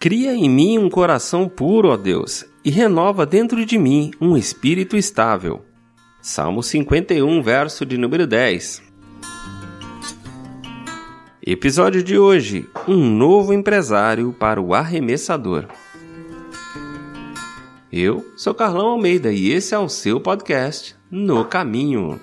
Cria em mim um coração puro, ó Deus, e renova dentro de mim um espírito estável. Salmo 51, verso de número 10. Episódio de hoje: Um novo empresário para o arremessador. Eu sou Carlão Almeida e esse é o seu podcast No Caminho.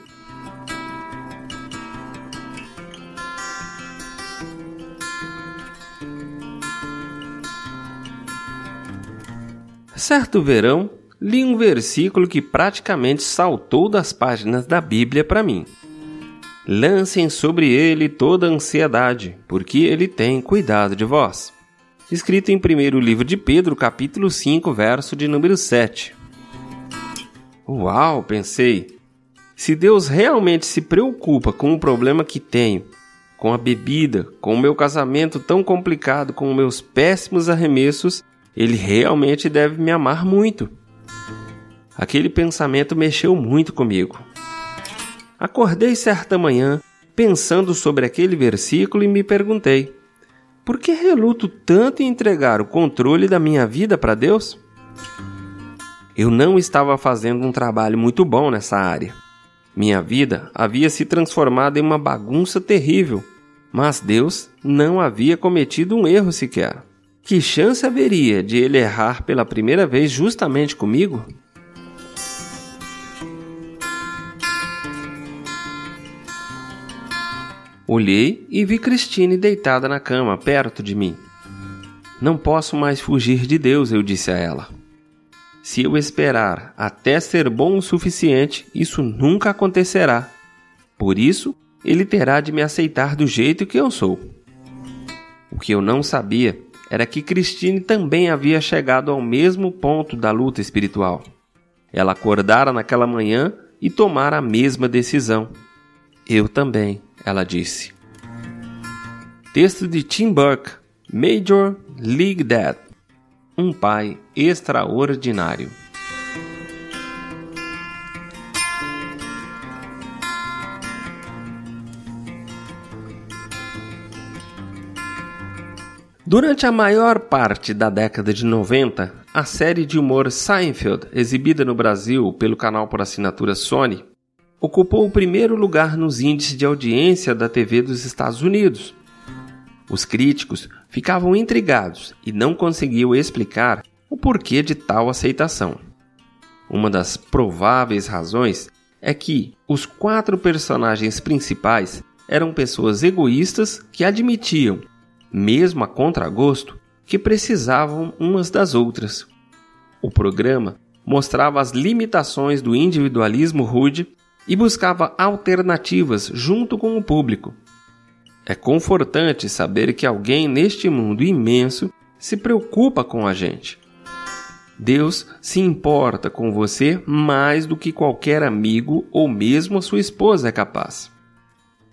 Certo verão, li um versículo que praticamente saltou das páginas da Bíblia para mim. Lancem sobre ele toda a ansiedade, porque ele tem cuidado de vós. Escrito em primeiro livro de Pedro, capítulo 5, verso de número 7. Uau, pensei. Se Deus realmente se preocupa com o problema que tenho, com a bebida, com o meu casamento tão complicado, com meus péssimos arremessos, ele realmente deve me amar muito. Aquele pensamento mexeu muito comigo. Acordei certa manhã pensando sobre aquele versículo e me perguntei: por que reluto tanto em entregar o controle da minha vida para Deus? Eu não estava fazendo um trabalho muito bom nessa área. Minha vida havia se transformado em uma bagunça terrível, mas Deus não havia cometido um erro sequer. Que chance haveria de ele errar pela primeira vez justamente comigo? Olhei e vi Christine deitada na cama, perto de mim. Não posso mais fugir de Deus, eu disse a ela. Se eu esperar até ser bom o suficiente, isso nunca acontecerá. Por isso, ele terá de me aceitar do jeito que eu sou. O que eu não sabia era que Christine também havia chegado ao mesmo ponto da luta espiritual. Ela acordara naquela manhã e tomara a mesma decisão. Eu também, ela disse. Texto de Tim Burke, Major League Dad. Um pai extraordinário. Durante a maior parte da década de 90, a série de humor Seinfeld, exibida no Brasil pelo canal por assinatura Sony, ocupou o primeiro lugar nos índices de audiência da TV dos Estados Unidos. Os críticos ficavam intrigados e não conseguiam explicar o porquê de tal aceitação. Uma das prováveis razões é que os quatro personagens principais eram pessoas egoístas que admitiam mesmo a contragosto, que precisavam umas das outras. O programa mostrava as limitações do individualismo rude e buscava alternativas junto com o público. É confortante saber que alguém neste mundo imenso se preocupa com a gente. Deus se importa com você mais do que qualquer amigo ou mesmo a sua esposa é capaz.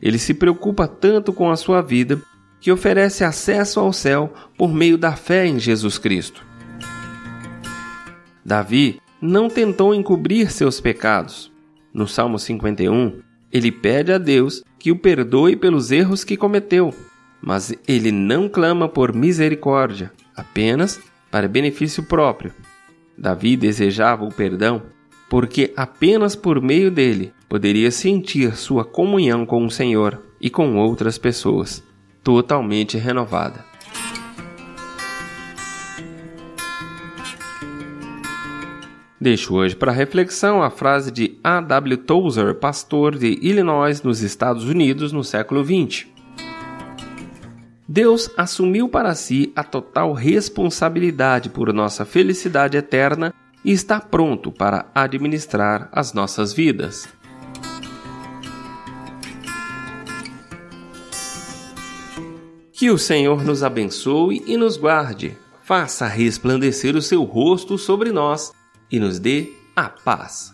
Ele se preocupa tanto com a sua vida que oferece acesso ao céu por meio da fé em Jesus Cristo. Davi não tentou encobrir seus pecados. No Salmo 51, ele pede a Deus que o perdoe pelos erros que cometeu, mas ele não clama por misericórdia, apenas para benefício próprio. Davi desejava o perdão porque apenas por meio dele poderia sentir sua comunhão com o Senhor e com outras pessoas totalmente renovada. Deixo hoje para reflexão a frase de A. W. Tozer, pastor de Illinois, nos Estados Unidos, no século XX. Deus assumiu para si a total responsabilidade por nossa felicidade eterna e está pronto para administrar as nossas vidas. Que o Senhor nos abençoe e nos guarde, faça resplandecer o seu rosto sobre nós e nos dê a paz.